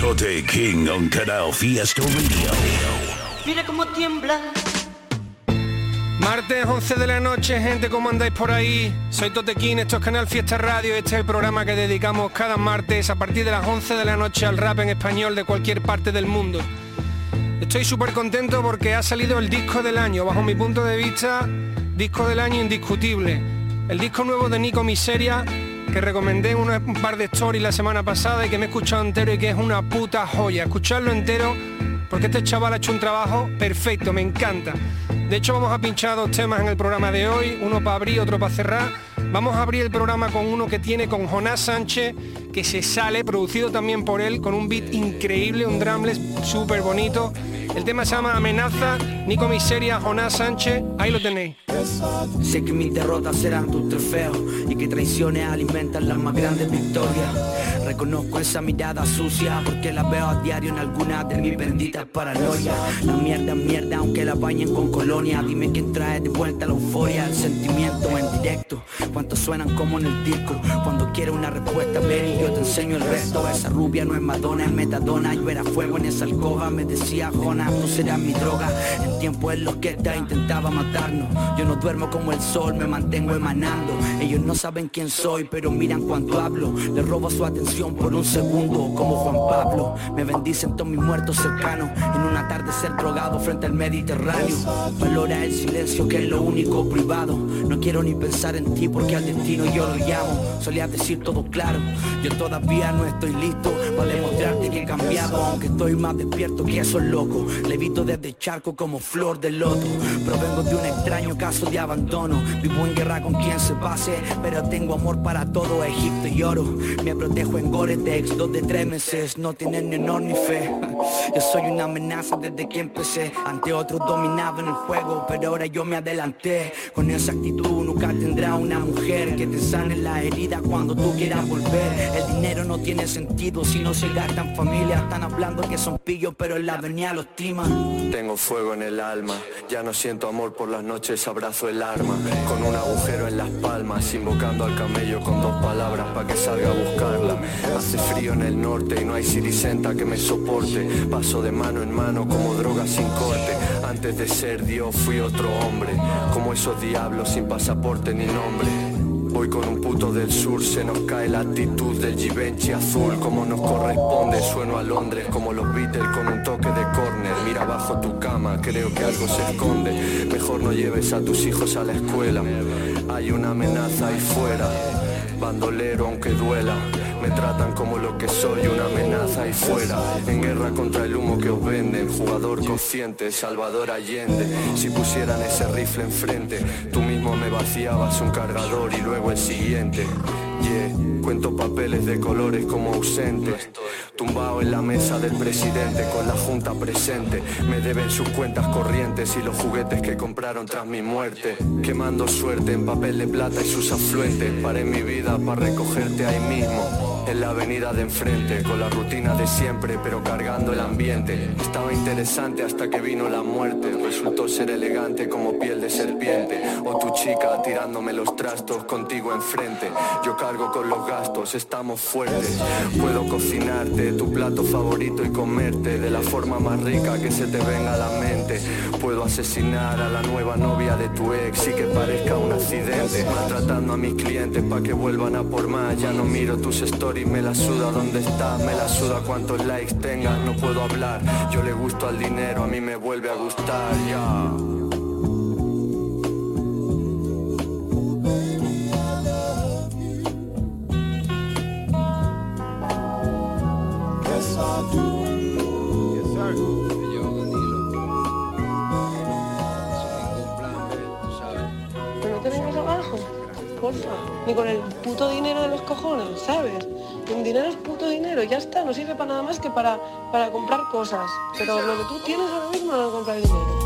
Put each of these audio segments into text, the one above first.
Tote King on Canal Fiesta Radio. Mira cómo tiembla. Martes 11 de la noche, gente, ¿cómo andáis por ahí? Soy Totequín, esto es Canal Fiesta Radio, este es el programa que dedicamos cada martes a partir de las 11 de la noche al rap en español de cualquier parte del mundo. Estoy súper contento porque ha salido el disco del año, bajo mi punto de vista, disco del año indiscutible. El disco nuevo de Nico Miseria, que recomendé un par de stories la semana pasada y que me he escuchado entero y que es una puta joya. Escucharlo entero porque este chaval ha hecho un trabajo perfecto, me encanta. De hecho vamos a pinchar dos temas en el programa de hoy, uno para abrir, otro para cerrar. Vamos a abrir el programa con uno que tiene con Jonás Sánchez, que se sale, producido también por él, con un beat increíble, un drumless súper bonito. El tema se llama Amenaza, Nico Miseria, Jonás Sánchez, ahí lo tenéis. Sé que mis derrotas serán tus trofeos y que traiciones alimentan las más grandes victorias. Reconozco esa mirada sucia porque la veo a diario en algunas de mis benditas paranoias. La mierda es mierda aunque la bañen con colonia. Dime quién trae de vuelta la euforia, el sentimiento en directo. Cuántos suenan como en el disco. Cuando quiero una respuesta ven yo te enseño el resto. Esa rubia no es Madonna, es metadona. Yo era fuego en esa alcoba, me decía Jonas, tú serás mi droga. El tiempo es lo que está, intentaba matarnos. Yo no duermo como el sol, me mantengo emanando. Ellos no saben quién soy, pero miran cuando hablo. Les robo su atención por un segundo, como Juan Pablo. Me bendicen todos mis muertos cercanos. En un atardecer drogado frente al Mediterráneo. Valora el silencio que es lo único privado. No quiero ni pensar en ti porque al destino yo lo llamo. Solías decir todo claro. Yo todavía no estoy listo para demostrarte que he cambiado. Aunque estoy más despierto que esos locos. Levito desde charco como flor de loto. Provengo de un extraño caso de abandono. Vivo en guerra con quien se pase, pero tengo amor para todo Egipto y oro. Me protejo en Gore-Tex, dos de tres meses. No tienen ni honor ni fe. Yo soy una amenaza desde que empecé. Ante otros dominaba en el juego, pero ahora yo me adelanté. Con esa actitud nunca tendrá una mujer que te sane la herida cuando tú quieras volver. El dinero no tiene sentido si no se gasta en familia. Están hablando que son pillos, pero en la avenida los timan. Tengo fuego en el alma, ya no siento amor por las noches, abrazo el arma, con un agujero en las palmas, invocando al camello con dos palabras para que salga a buscarla. Hace frío en el norte y no hay sirisenta que me soporte, paso de mano en mano como droga sin corte. Antes de ser Dios fui otro hombre, como esos diablos sin pasaporte ni nombre. Voy con un puto del sur, se nos cae la actitud del Givenchy azul. Como nos corresponde, sueno a Londres como los Beatles con un toque de corner. Mira bajo tu cama, creo que algo se esconde. Mejor no lleves a tus hijos a la escuela. Hay una amenaza ahí fuera Bandolero aunque duela. Me tratan como lo que soy, una amenaza ahí fuera. En guerra contra el humo que os venden Jugador consciente, Salvador Allende. Si pusieran ese rifle enfrente Tú mismo me vaciabas un cargador y luego el siguiente Cuento papeles de colores como ausentes Tumbado en la mesa del presidente con la junta presente. Me deben sus cuentas corrientes y los juguetes que compraron tras mi muerte. Quemando suerte en papel de plata y sus afluentes. Paré mi vida para recogerte ahí mismo En la avenida de enfrente con la rutina de siempre pero cargando el ambiente. Estaba interesante hasta que vino la muerte. Resultó ser elegante como piel de serpiente. O tu chica tirándome los trastos contigo enfrente. Yo cargo con los gastos, estamos fuertes. Puedo cocinarte tu plato favorito y comerte De la forma más rica que se te venga a la mente. Puedo asesinar a la nueva novia de tu ex y que parezca un accidente. Maltratando a mis clientes pa' que vuelvan a por más. Ya no miro tus stories, me la suda. Dónde estás Me la suda. Cuántos likes tengas, no puedo hablar. Yo le gusto al dinero, a mí me vuelve a gustar, ya. bolsa, ni con el puto dinero de los cojones, ¿sabes? El dinero es puto dinero, ya está, no sirve para nada más que para, para comprar cosas. Pero lo que tú tienes ahora mismo no lo dinero.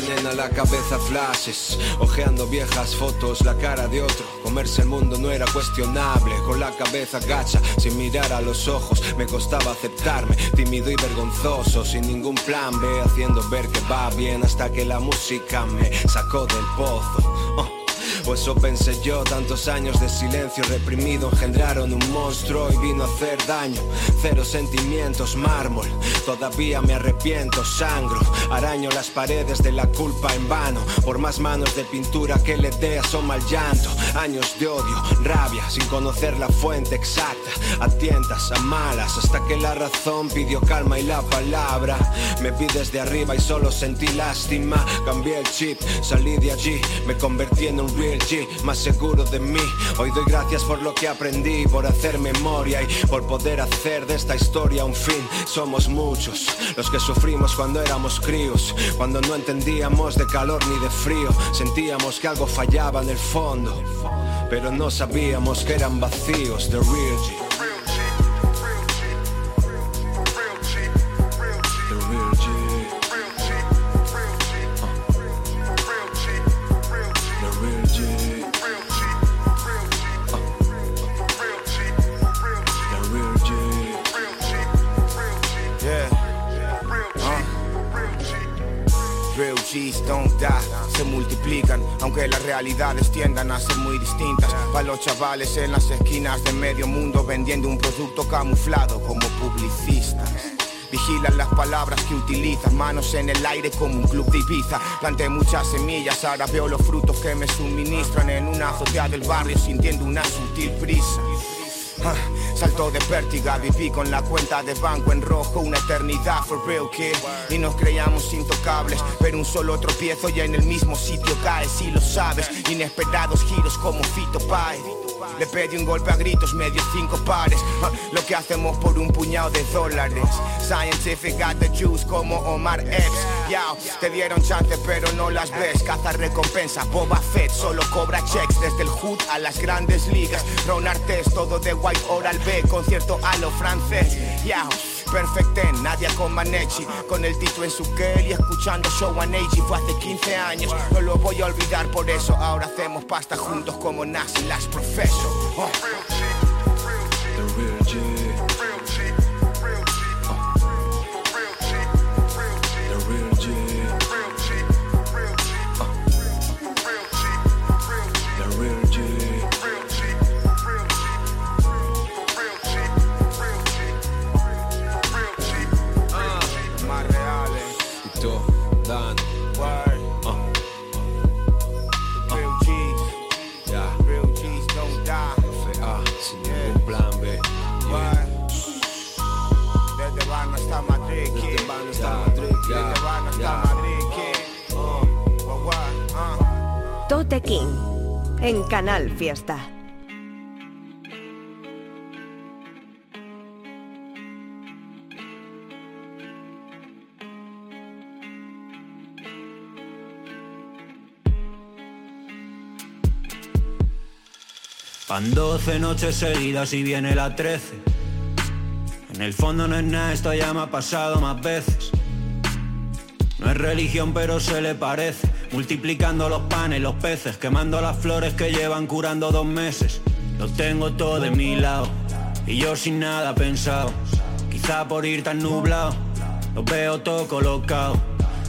Vienen a la cabeza flashes, ojeando viejas fotos, la cara de otro. Comerse el mundo no era cuestionable, con la cabeza gacha, sin mirar a los ojos. Me costaba aceptarme, tímido y vergonzoso, sin ningún plan B, haciendo ver que va bien hasta que la música me sacó del pozo. Oh. O eso pensé yo, tantos años de silencio reprimido engendraron un monstruo y vino a hacer daño. Cero sentimientos, mármol, todavía me arrepiento, sangro. Araño las paredes de la culpa en vano, por más manos de pintura que le dé asoma el llanto. Años de odio, rabia, sin conocer la fuente exacta. A tientas, a malas, hasta que la razón pidió calma y la palabra. Me vi desde arriba y solo sentí lástima. Cambié el chip, salí de allí, me convertí en un real G, más seguro de mí. Hoy doy gracias por lo que aprendí, por hacer memoria y por poder hacer de esta historia un fin. Somos muchos los que sufrimos cuando éramos críos, cuando no entendíamos de calor ni de frío. Sentíamos que algo fallaba en el fondo, pero no sabíamos que eran vacíos de real G. Se multiplican, aunque las realidades tiendan a ser muy distintas. Para los chavales en las esquinas de medio mundo vendiendo un producto camuflado como publicistas. Vigilan las palabras que utilizan, manos en el aire como un club de Ibiza. Planté muchas semillas, ahora veo los frutos que me suministran en una azotea del barrio sintiendo una sutil brisa. Ah, Salto de pértiga, viví con la cuenta de banco en rojo una eternidad for real kid. Y nos creíamos intocables, pero un solo tropiezo y en el mismo sitio caes si lo sabes. Inesperados giros como Fito Pai le pedí un golpe a gritos, medio cinco pares. Ah, Lo que hacemos por un puñado de dólares. Scientific got the juice como Omar Epps. Yao, te dieron chance pero no las ves. Caza recompensa, Boba Fett solo cobra checks. Desde el hood a las grandes ligas. Ron Artes, todo de White Oral B Concierto a lo francés Yao, Perfect Ten, Nadia con Manechi. Con el Tito en su y escuchando Show and Age Fue hace 15 años, no lo voy a olvidar por eso. Ahora hacemos pasta juntos como Nas y las Professor Oh. Real en Canal Fiesta. Van 12 noches seguidas y viene la 13. En el fondo no es nada, esto ya me ha pasado más veces. No es religión, pero se le parece. Multiplicando los panes, los peces, quemando las flores que llevan curando dos meses. Lo tengo todo de mi lado y yo sin nada pensado. Quizá por ir tan nublado, lo veo todo colocado.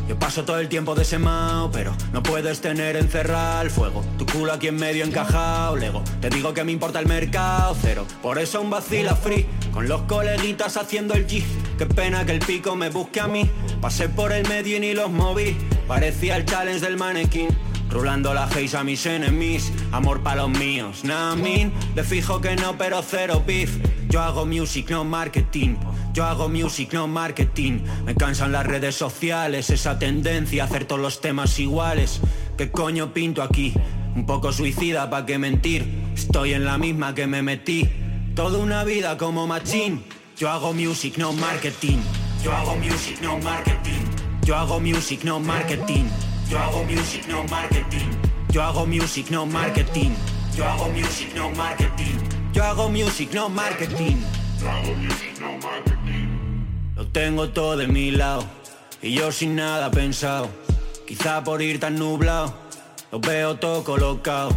Yo paso todo el tiempo desemao, pero no puedes tener encerrado el fuego. Tu culo aquí en medio encajado, lego. Te digo que me importa el mercado cero. Por eso un vacila free, con los coleguitas haciendo el G. Qué pena que el pico me busque a mí. Pasé por el medio y ni los moví. Parecía el challenge del manequín. Rulando la haze a mis enemies, amor pa' los míos, namin, de fijo que no pero cero beef Yo hago music, no marketing. Yo hago music, no marketing. Me cansan las redes sociales, esa tendencia a hacer todos los temas iguales. ¿Qué coño pinto aquí? Un poco suicida, ¿pa' qué mentir? Estoy en la misma que me metí. Toda una vida como machine. Yo hago music, no marketing. Yo hago music, no marketing. Yo hago music, no marketing. Yo hago music, no marketing. Yo hago music, no marketing. Yo hago music, no marketing. Yo hago music, no marketing. Yo hago music, no marketing. Lo tengo todo de mi lado y yo sin nada pensado. Quizá por ir tan nublado, lo veo todo colocado.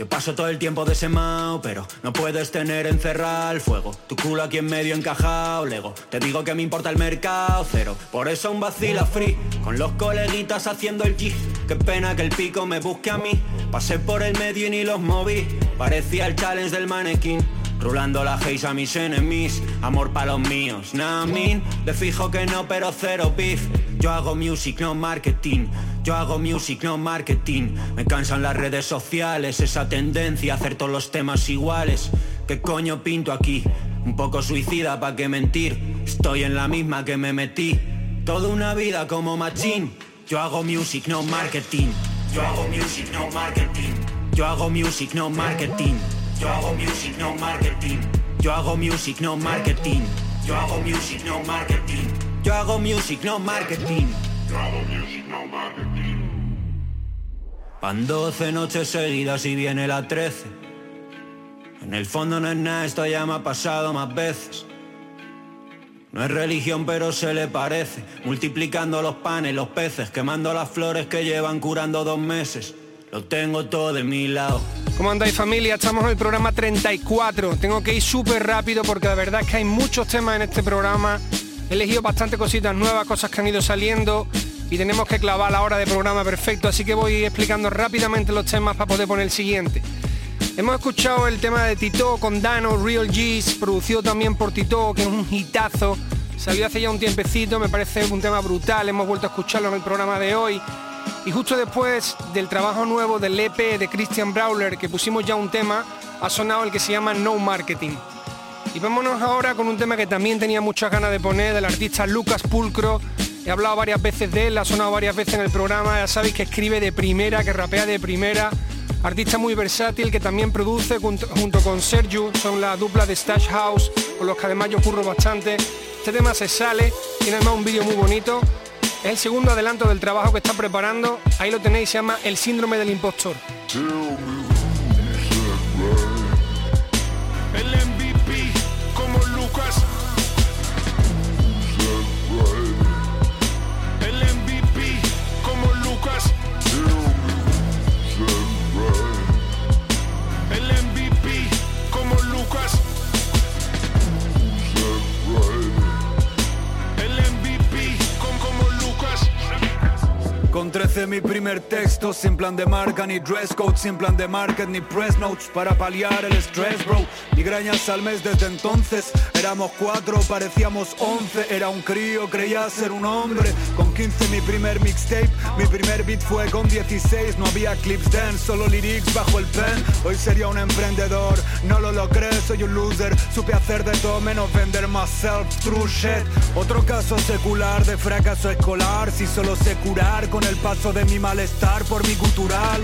Yo paso todo el tiempo desemao, pero no puedes tener encerrado el fuego. Tu culo aquí en medio encajado, lego. Te digo que me importa el mercado, cero. Por eso un vacila free, con los coleguitas haciendo el G. Qué pena que el pico me busque a mí. Pasé por el medio y ni los moví. Parecía el challenge del manequín. Rulando la haze a mis enemies. Amor para los míos, namin Le fijo que no, pero cero beef. Yo hago music, no marketing. Yo hago music, no marketing. Me cansan las redes sociales Esa tendencia a hacer todos los temas iguales. ¿Qué coño pinto aquí? Un poco suicida, ¿pa' qué mentir? Estoy en la misma que me metí. Toda una vida como machine Yo hago music, no marketing. Yo hago music, no marketing. Yo hago music, no marketing yo hago music, no marketing. Yo hago music, no marketing. Yo hago music, no marketing. Yo hago music, no marketing. Yo hago music, no marketing. Van 12 noches seguidas y viene la 13. En el fondo no es nada, esto ya me ha pasado más veces. No es religión pero se le parece, multiplicando los panes, los peces, quemando las flores que llevan curando dos meses. Lo tengo todo de mi lado. ¿Cómo andáis familia? Estamos en el programa 34. Tengo que ir súper rápido porque la verdad es que hay muchos temas en este programa. He elegido bastante cositas nuevas, cosas que han ido saliendo y tenemos que clavar la hora de programa perfecto, así que voy explicando rápidamente los temas para poder poner el siguiente. Hemos escuchado el tema de Tito con Dano, Real G's, producido también por Tito, que es un hitazo. Salió hace ya un tiempecito, me parece un tema brutal, hemos vuelto a escucharlo en el programa de hoy. Y justo después del trabajo nuevo del EP de Christian Brawler, que pusimos ya un tema, ha sonado el que se llama No Marketing. Y vámonos ahora con un tema que también tenía muchas ganas de poner, del artista Lucas Pulcro. He hablado varias veces de él, ha sonado varias veces en el programa, ya sabéis que escribe de primera, que rapea de primera. Artista muy versátil que también produce junto, con Sergio, son la dupla de Stash House, con los que además yo curro bastante. Este tema se sale, tiene además un vídeo muy bonito es el segundo adelanto del trabajo que está preparando. Ahí lo tenéis, se llama El síndrome del impostor. 13 mi primer texto, sin plan de marca ni dress code, sin plan de market ni press notes para paliar el stress, bro. Migrañas al mes desde entonces, éramos cuatro, parecíamos once, era un crío, creía ser un hombre. Con 15 mi primer mixtape, mi primer beat fue con 16, no había clips dance, solo lyrics bajo el pen. Hoy sería un emprendedor, no lo logré, soy un loser, supe hacer de todo menos vender myself, true shit. Otro caso secular de fracaso escolar, si solo sé curar con el paso de mi malestar por mi cultural.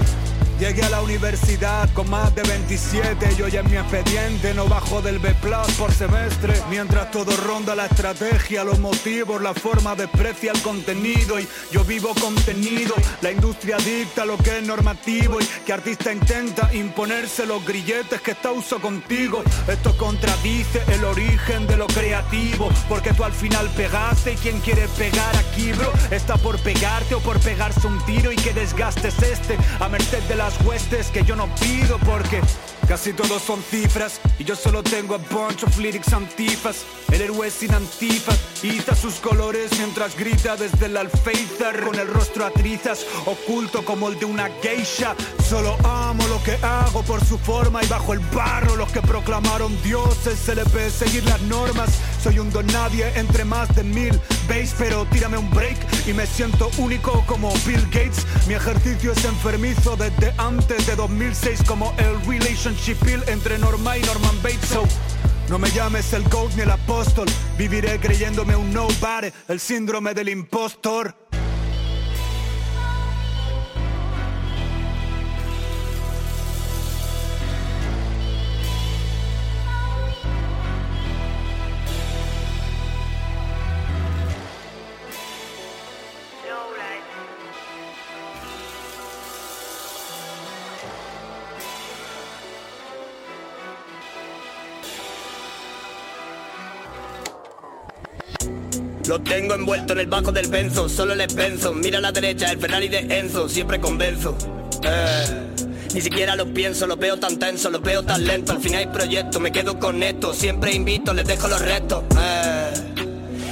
Llegué a la universidad con más de 27 y hoy en mi expediente no bajo del B por semestre. Mientras todo ronda la estrategia, los motivos, la forma desprecia el contenido y yo vivo contenido. La industria dicta lo que es normativo y que artista intenta imponerse los grilletes que está uso contigo. Esto contradice el origen de lo creativo, porque tú al final pegaste y quien quiere pegar aquí, bro, está por pegarte o por pegarse un tiro y que desgastes este a merced de la las huestes que yo no pido porque casi todos son cifras y yo solo tengo a bunch of lyrics antifas. El héroe sin antifas, iza sus colores mientras grita desde el alféizar con el rostro a trizas, oculto como el de una geisha. Solo amo lo que hago por su forma y bajo el barro los que proclamaron dioses se le ve seguir las normas. Soy un don nadie entre más de mil. Veis, pero tírame un break y me siento único como Bill Gates. Mi ejercicio es enfermizo desde antes de 2006 como el relationship bill entre Norma y Norman Bates. No me llames el GOAT ni el apóstol, viviré creyéndome un nobody, el síndrome del impostor. Lo tengo envuelto en el bajo del benzo, solo le penso. Mira a la derecha, el Ferrari de Enzo, siempre convenzo. Eh, ni siquiera lo pienso, lo veo tan tenso, lo veo tan lento. Al fin hay proyecto, me quedo con esto. Siempre invito, les dejo los restos. Eh,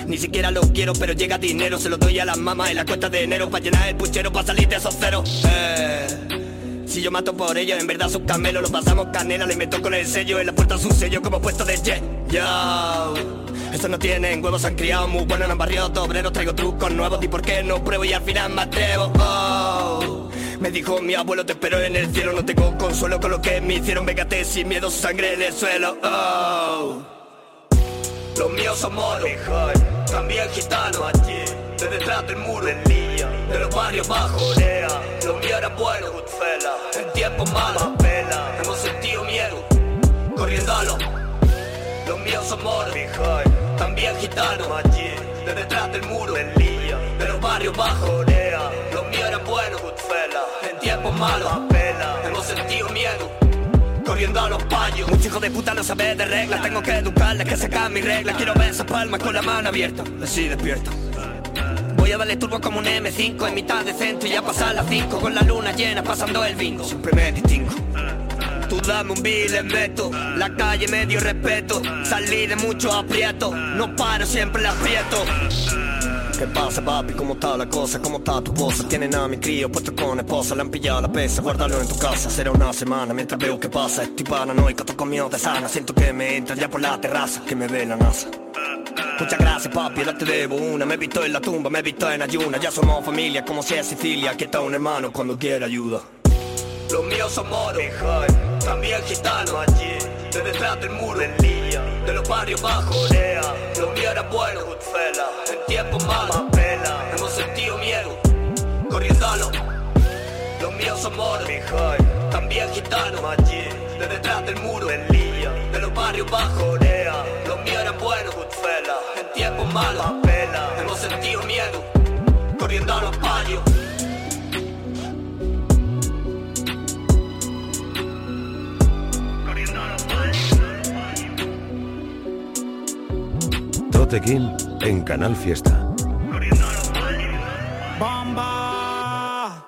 ni siquiera lo quiero, pero llega dinero. Se lo doy a las mamás en la cuenta de enero. Para llenar el puchero, para salir de esos ceros. Eh, si yo mato por ellos, en verdad sus camelos. Lo pasamos canela, le meto con el sello. En la puerta su sello como puesto de jet. Yo. Estos no tienen huevos, han criado muy buenos, han barriado obreros, traigo trucos nuevos, y por qué no pruebo y al final me atrevo. Oh. Me dijo mi abuelo, te espero en el cielo, no tengo consuelo con lo que me hicieron, vegate sin miedo, sangre en el suelo. Oh. Los míos son moros, también gitanos, allí, de detrás del muro, de los barrios bajos, los míos eran buenos, en tiempos malos, hemos sentido miedo, corriendo a los, los míos son moros, también gitano, de detrás del muro, de los barrios bajos, los míos eran buenos, en tiempos malos, hemos sentido miedo. Corriendo a los payos. Mucho hijo de puta no sabe de reglas. Tengo que educarles que secan mis reglas. Quiero ver esas palmas con la mano abierta. Así despierto. Voy a darle turbo como un M5 en mitad de centro y ya pasar las 5 con la luna llena pasando el bingo. Siempre me distingo. Dame un bill, le meto. La calle me dio respeto. Salí de mucho aprieto. No paro, siempre la aprieto. ¿Qué pasa, papi? ¿Cómo está la cosa? ¿Cómo está tu cosa? Tienen a mi crío puesto con esposa, le han pillado la pesa, guárdalo en tu casa. Será una semana mientras veo qué pasa. Estoy paranoico, toco mío de sana. Siento que me entra ya por la terraza, que me ve la NASA. Muchas gracias papi, ahora te debo una Me he visto en la tumba, me he visto en ayuna Ya somos familia como si es Sicilia Aquí está un hermano cuando quiera ayuda Los míos son moros, también gitanos. Allí. De detrás del muro, en línea De los barrios bajos, Los míos eran buenos, En tiempos malos, Hemos sentido miedo, corriendo a los míos son moros, también gitanos. Allí. De detrás del muro, en línea De los barrios bajos, Los míos eran buenos, En tiempos malos, Hemos sentido miedo, corriendo a los King en Canal Fiesta. Bomba.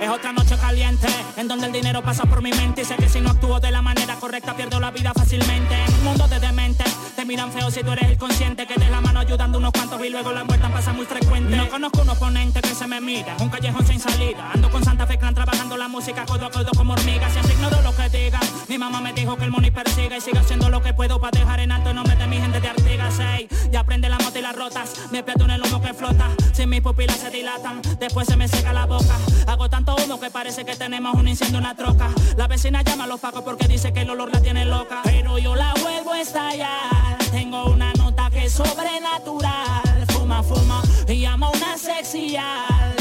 Es otra noche caliente en donde el dinero pasa por mi mente y sé que si no actúo de la manera correcta pierdo la vida fácilmente. En un mundo de demente miran feo si tú eres el consciente que de la mano ayudando unos cuantos y luego la vuelta pasa muy frecuente. No conozco un oponente que se me mira, un callejón sin salida. Ando con Santa Fe Clan trabajando la música codo a codo como hormiga. Siempre ignoro lo que digan. Mi mamá me dijo que el money persiga y sigo haciendo lo que puedo para dejar en alto el nombre de mi gente de Artigas. Ey, ya aprende la moto y las rotas. Me pierdo en el humo que flota. Si mis pupilas se dilatan, después se me seca la boca. Hago tanto humo que parece que tenemos un incendio en la troca. La vecina llama a los pacos porque dice que el olor la tiene loca. Pero yo la vuelvo a estallar. Tengo una nota que es sobrenatural. Fuma, fuma y llama una sexy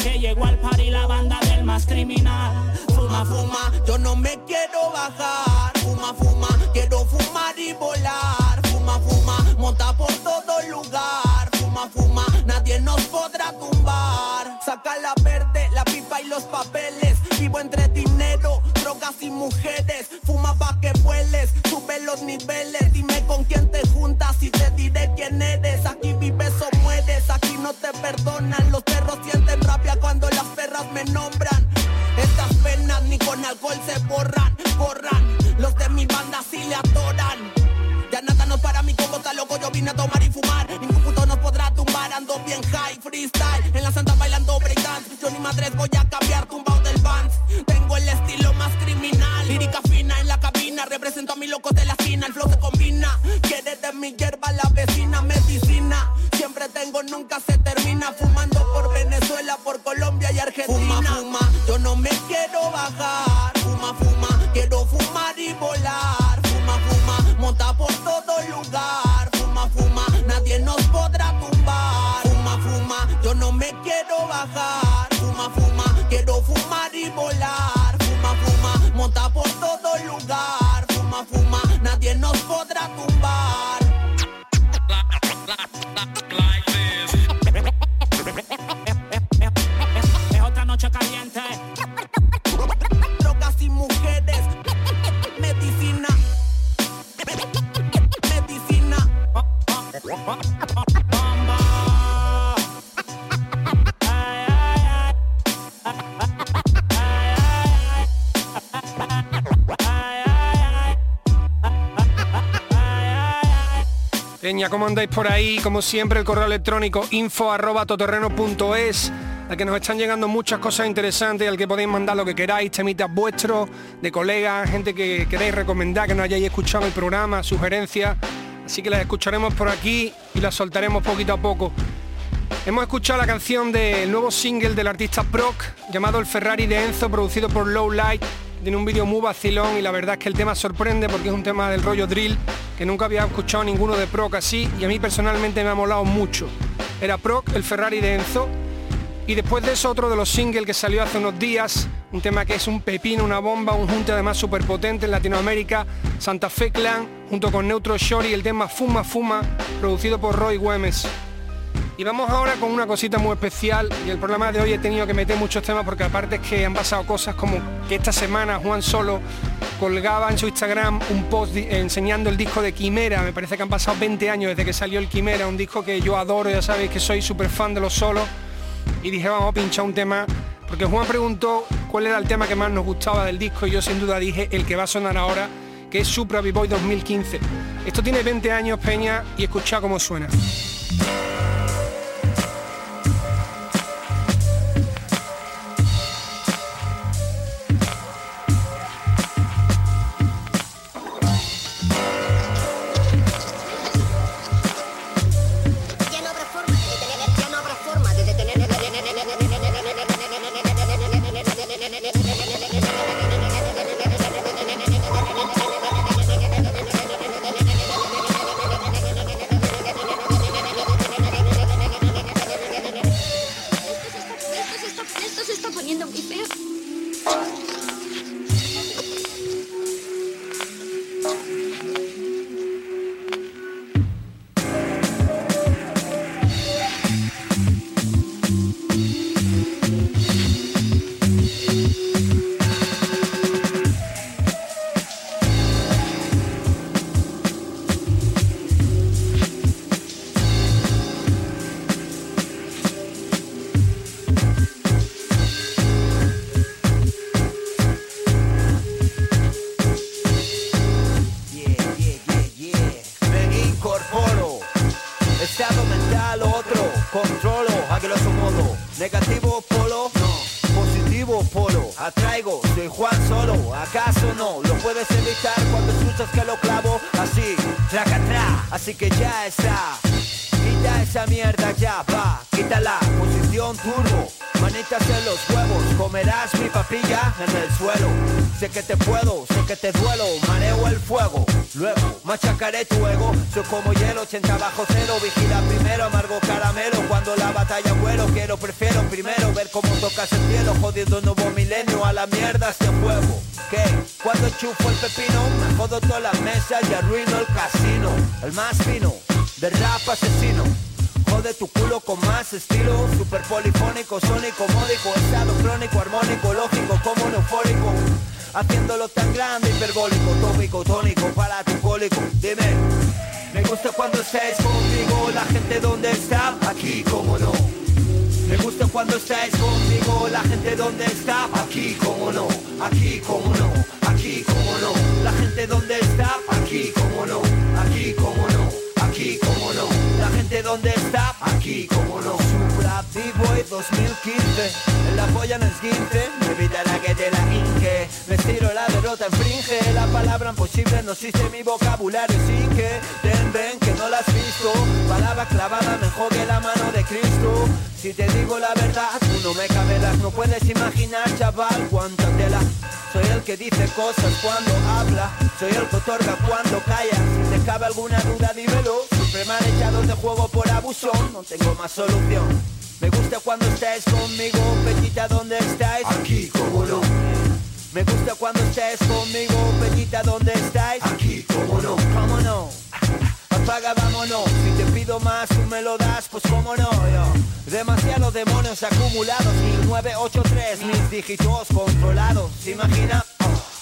que llegó al par y la banda del más criminal. Fuma, fuma, yo no me quiero bajar. Fuma, fuma, quiero fumar y volar. Fuma, fuma, monta por todo lugar. Fuma, fuma, nadie nos podrá tumbar. Saca la verde, la pipa y los papeles. Y mujeres. Fuma pa' que vueles, sube los niveles. Dime con quién te juntas y te diré quién eres. Aquí vives o mueres, aquí no te perdonan. Los perros sienten rabia cuando las perras me nombran. Estas penas ni con alcohol se borran, borran. Los de mi banda sí le adoran. Ya nada no para mi combo está loco, yo vine a tomar y fumar. Ningún puto nos podrá tumbar, ando bien high, freestyle. En la santa bailando breakdance. Yo ni madres voy a cambiar, Vans. El estilo más criminal. Lírica fina en la cabina, represento a mis locos de la esquina. El flow se combina. Quiere de mi hierba la vecina medicina. Siempre tengo, nunca se termina. Fumando por Venezuela, por Colombia y Argentina. Fuma, Peña, ¿cómo andáis por ahí? Como siempre, el correo electrónico info arroba al que nos están llegando muchas cosas interesantes, al que podéis mandar lo que queráis, temitas vuestros, de colegas, gente que queréis recomendar, que no hayáis escuchado el programa, sugerencias. Así que las escucharemos por aquí y las soltaremos poquito a poco. Hemos escuchado la canción del nuevo single del artista Proc, llamado El Ferrari de Enzo, producido por Low Light. Tiene un vídeo muy vacilón y la verdad es que el tema sorprende porque es un tema del rollo drill que nunca había escuchado ninguno de Proc así y a mí personalmente me ha molado mucho. Era Proc, el Ferrari de Enzo. Y después de eso otro de los singles que salió hace unos días, un tema que es un pepino, una bomba, un junte además súper potente en Latinoamérica, Santa Fe Clan, junto con Neutro Shorty, el tema Fuma Fuma, producido por Roy Güemes. Y vamos ahora con una cosita muy especial y el programa de hoy he tenido que meter muchos temas porque aparte es que han pasado cosas como que esta semana Juan Solo colgaba en su Instagram un post enseñando el disco de Quimera, me parece que han pasado 20 años desde que salió el Quimera, un disco que yo adoro, ya sabéis que soy súper fan de los solos y dije vamos a pinchar un tema porque Juan preguntó cuál era el tema que más nos gustaba del disco y yo sin duda dije el que va a sonar ahora que es Supra B-Boy 2015. Esto tiene 20 años Peña y escucha cómo suena. Cuando estáis conmigo La gente donde está, aquí como no Aquí como no, aquí como no. La gente donde está, aquí como no Aquí como no, aquí como no. La gente donde está, aquí como no. Supra B-Boy 2015 En la polla no es 15 Mi vida la que te la inque Me estiro la derrota hasta infringe La palabra imposible no existe en mi vocabulario Sin que que Palabra clavada me jode la mano de Cristo. Si te digo la verdad, tú no me cabelas No puedes imaginar, chaval, cuánta tela. Soy el que dice cosas cuando habla. Soy el que otorga cuando calla. Si te cabe alguna duda dímelo. Siempre me han echado de juego por abuso No tengo más solución. Me gusta cuando estés conmigo Peñita, ¿dónde estáis? Aquí, como no. Me gusta cuando estés conmigo Peñita, ¿dónde estáis? Aquí, como no. ¿Cómo no? Apaga, vámonos. Si te pido más, tú me lo das Pues cómo no, yo. Demasiados demonios acumulados 1983, mis dígitos controlados ¿Se imagina?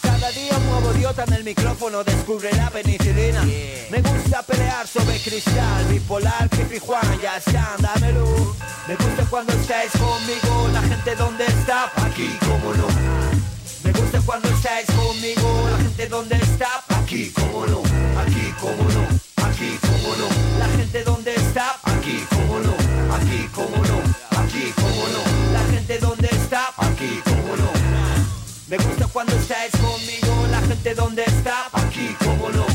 Cada día un nuevo idiota en el micrófono descubre la penicilina. Me gusta pelear sobre cristal Bipolar, Pipi Juan, ya está, dámelo Me gusta cuando estáis conmigo La gente donde está, aquí como no. Me gusta cuando estáis conmigo La gente donde está, aquí como no. Aquí como no, La gente donde está, aquí como no Aquí como no, aquí como no La gente donde está, aquí como no Me gusta cuando estáis conmigo La gente donde está, aquí como no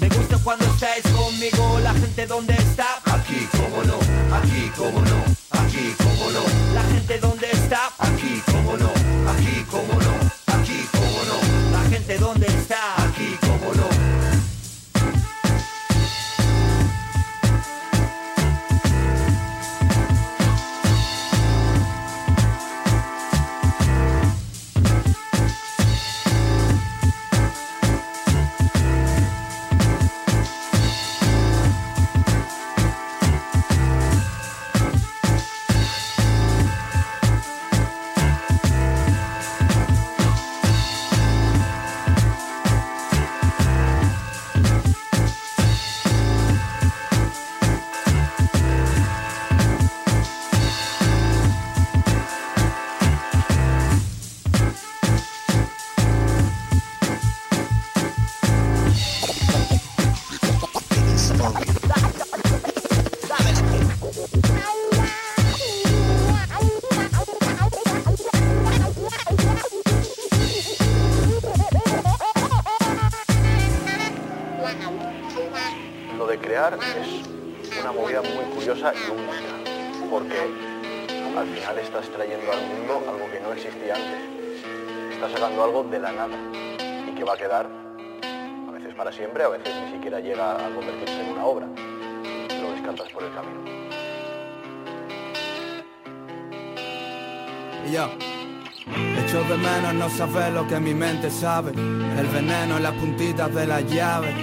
Me gusta cuando estáis conmigo La gente donde está, aquí como no Aquí como no, aquí como no La gente donde está, aquí como no Aquí como no, la nada y que va a quedar a veces para siempre, a veces ni siquiera llega a convertirse en una obra. Lo descartas por el camino. Y yo Echo de menos no saber lo que mi mente sabe El veneno en las puntitas de la llave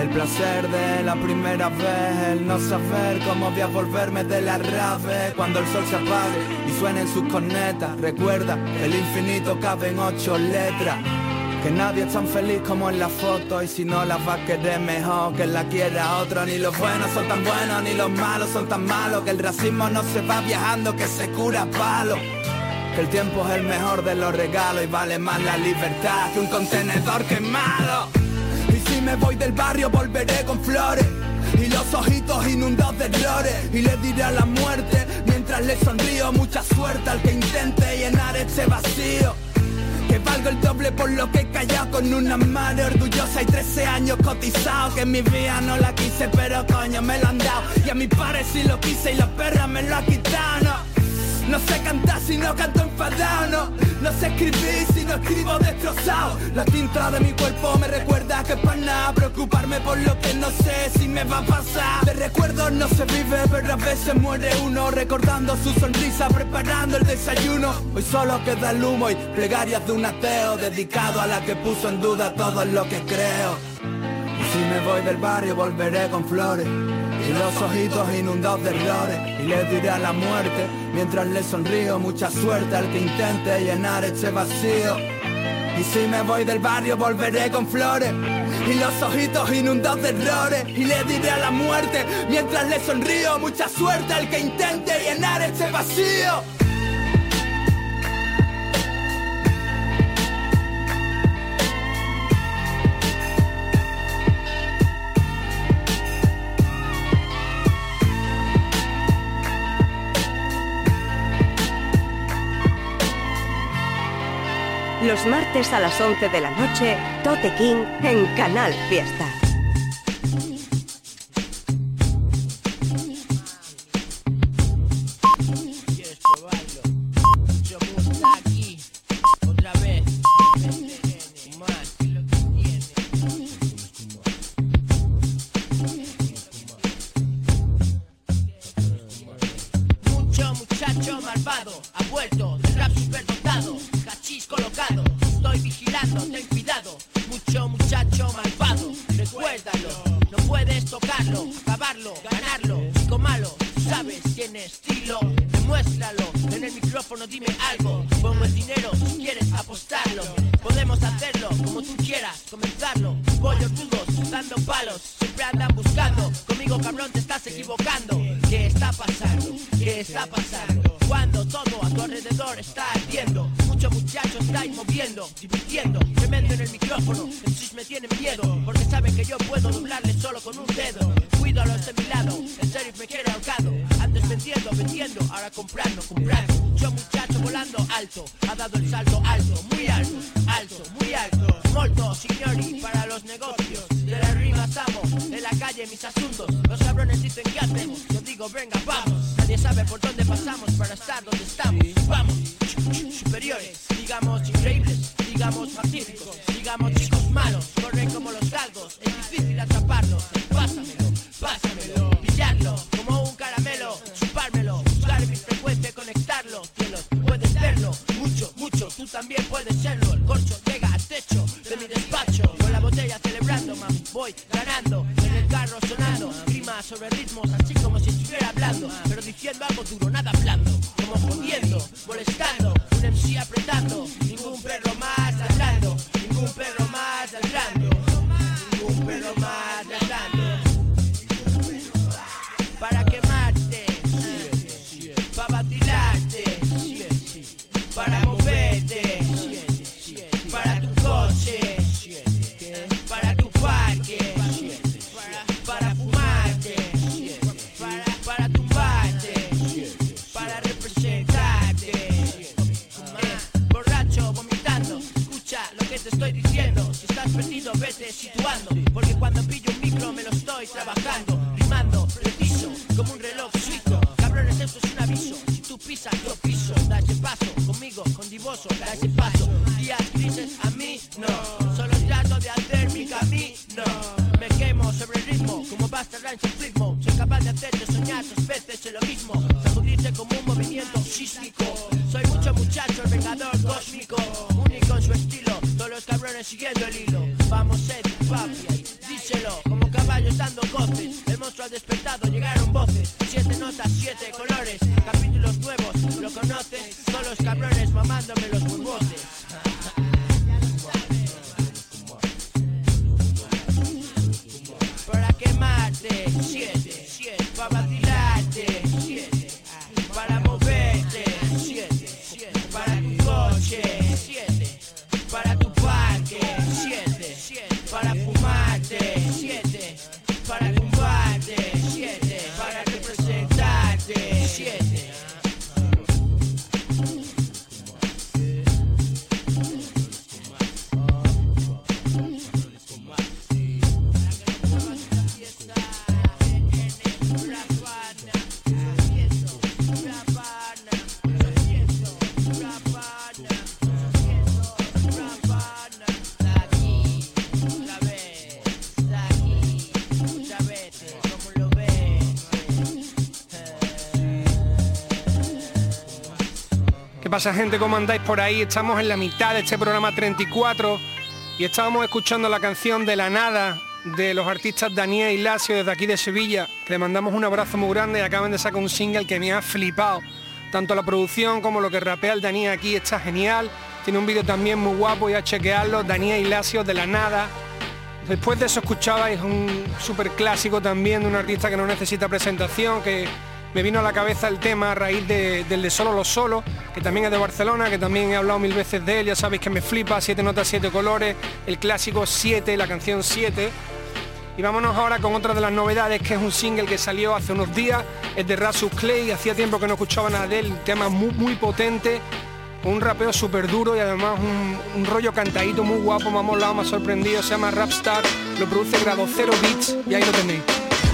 El placer de la primera vez El no saber cómo voy a volverme de la rave Cuando el sol se apague suenen sus cornetas. Recuerda, el infinito cabe en ocho letras. Que nadie es tan feliz como en la foto. Y si no la va a querer mejor que la quiera otro. Ni los buenos son tan buenos, ni los malos son tan malos. Que el racismo no se va viajando, que se cura palo. Que el tiempo es el mejor de los regalos y vale más la libertad que un contenedor quemado. Y si me voy del barrio volveré con flores. Y los ojitos inundados de errores y le diré a la muerte mientras le sonrío mucha suerte al que intente llenar este vacío. Que valgo el doble por lo que he callado con una madre orgullosa y 13 años cotizado Que en mi vida no la quise pero coño me lo han dado Y a mi padre sí lo quise y la perra me lo ha quitado. No sé cantar si no canto enfadado, no. No sé escribir si no escribo destrozado. La tinta de mi cuerpo me recuerda que es para nada Preocuparme por lo que no sé si me va a pasar. De recuerdos no se vive, pero a veces muere uno Recordando su sonrisa, preparando el desayuno. Hoy solo queda el humo y plegarias de un ateo Dedicado a la que puso en duda todo lo que creo. Y si me voy del barrio volveré con flores y los ojitos inundados de errores y le diré a la muerte mientras le sonrío mucha suerte al que intente llenar este vacío. Y si me voy del barrio volveré con flores y los ojitos inundados de errores y le diré a la muerte mientras le sonrío mucha suerte al que intente llenar este vacío Los martes a las 11 de la noche, Tote King en Canal Fiesta. ¿Qué pasa gente? ¿Cómo andáis por ahí? Estamos en la mitad de este programa 34 y estábamos escuchando la canción de la nada de los artistas Daniel y Lacio desde aquí de Sevilla, que le mandamos un abrazo muy grande y acaban de sacar un single que me ha flipado. Tanto la producción como lo que rapea el Daniel aquí está genial. Tiene un vídeo también muy guapo y a chequearlo. Daniel y Lacio de la nada. Después de eso escuchabais un súper clásico también de un artista que no necesita presentación, que me vino a la cabeza el tema a raíz de- del de Solo los Solos, que también es de Barcelona, que también he hablado mil veces de él, ya sabéis que me flipa, siete notas, siete colores, el clásico 7, la canción 7. Y vámonos ahora con otra de las novedades, que es un single que salió hace unos días, es de Rasus Clay, hacía tiempo que no escuchaba nada de él, tema muy, muy potente, un rapeo súper duro y además un, un rollo cantadito muy guapo, me ha molado, me ha sorprendido, se llama Rapstar, lo produce Grado Cero Beats y ahí lo tenéis.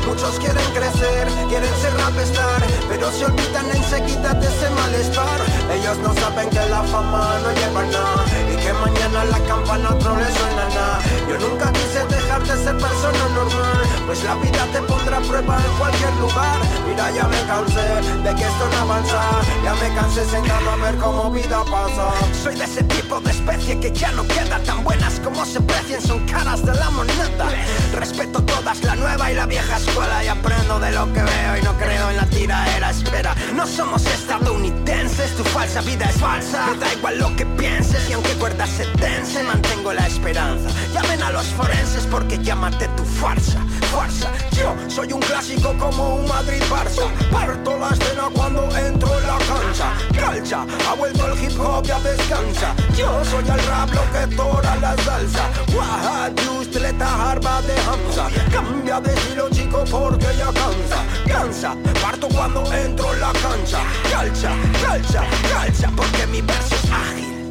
Muchos quieren crecer, quieren ser rapstar Pero se olvidan enseguida de ese malestar. Ellos no saben que la fama no lleva nada Y que mañana la campana otro le suena nada. Yo nunca quise dejar de ser persona normal Pues la vida te pondrá a prueba en cualquier lugar. Mira ya me cansé de que esto no avanza Ya me cansé sentado a ver cómo vida pasa. Soy de ese tipo de especie que ya no queda Tan buenas como se precien son caras de la moneda. Respeto todas, la nueva y la vieja Y aprendo de lo que veo y no creo en la tiraera Espera, no somos estadounidenses Tu falsa vida es falsa. Me da igual lo que pienses Y aunque cuerdas se tense Mantengo la esperanza. Llamen a los forenses porque llámate tu farsa Farsa, yo soy un clásico como un Madrid-Barça Parto la escena cuando entro en la cancha. Calcha, ha vuelto el hip hop, ya descansa Yo soy el rap, lo que tora la salsa. Wahad, Justleta, Harba de Hamza. Cambia de estilo chico porque ya cansa. Cansa, parto cuando entro en la cancha. Calcha, calcha, calcha Porque mi verso es ágil.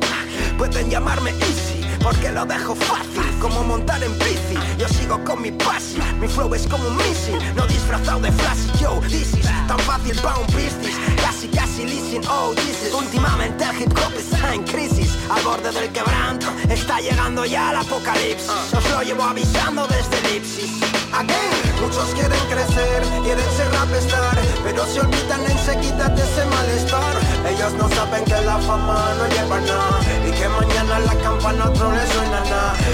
Pueden llamarme Easy porque lo dejo fácil, como montar en bici. Yo sigo con mi pasi, mi flow es como un misil, no disfrazado de flashy. Yo, this is tan fácil pa' un business. Casi, casi listen, oh, this is. Últimamente el hip hop está en crisis, al borde del quebranto. Está llegando ya el apocalipsis. Os lo llevo avisando desde elipsis. Again, muchos quieren crecer, quieren ser rapstar Pero se olvidan enseguida de ese malestar Ellos no saben que la fama no lleva nada Y que mañana la campana otro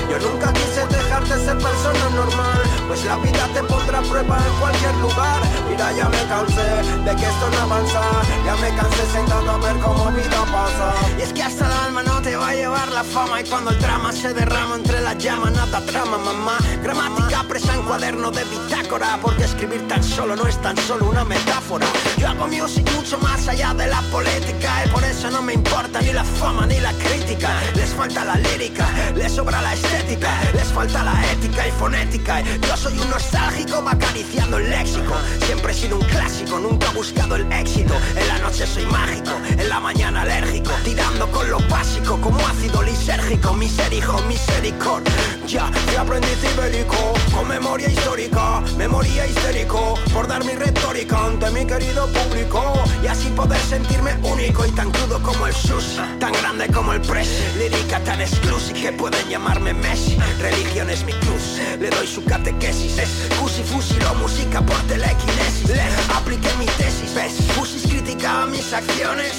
Yo nunca quise dejar de ser persona normal. Pues la vida te pondrá a prueba en cualquier lugar. Mira ya me cansé de que esto no avanza. Ya me cansé sentado a ver cómo vida pasa. Y es que hasta el alma no te va a llevar la fama. Y cuando el drama se derrama entre las llamas Nada trama mamá. Gramática presa en cuaderno de bitácora. Porque escribir tan solo no es tan solo una metáfora. Yo hago music mucho más allá de la política. Y por eso no me importa ni la fama ni la crítica. Les falta la lírica, les sobra la estética Les falta la ética y fonética. Yo soy un nostálgico va acariciando el léxico Siempre he sido un clásico, nunca he buscado el éxito. En la noche soy mágico, en la mañana alérgico Tirando con lo básico como ácido lisérgico. Miserijo, misericor Ya, que aprendiz ibérico Con memoria histórica, memoria histérico Por dar mi retórica ante mi querido público Y así poder sentirme único y tan crudo como el sushi Tan grande como el press Lírica tan exclusiva que pueden llamarme Messi. Religión es mi cruz, le doy su catequesis. Es fusi fusilo música por telequinesis. Le apliqué mi tesis, ves Fusis criticaba mis acciones,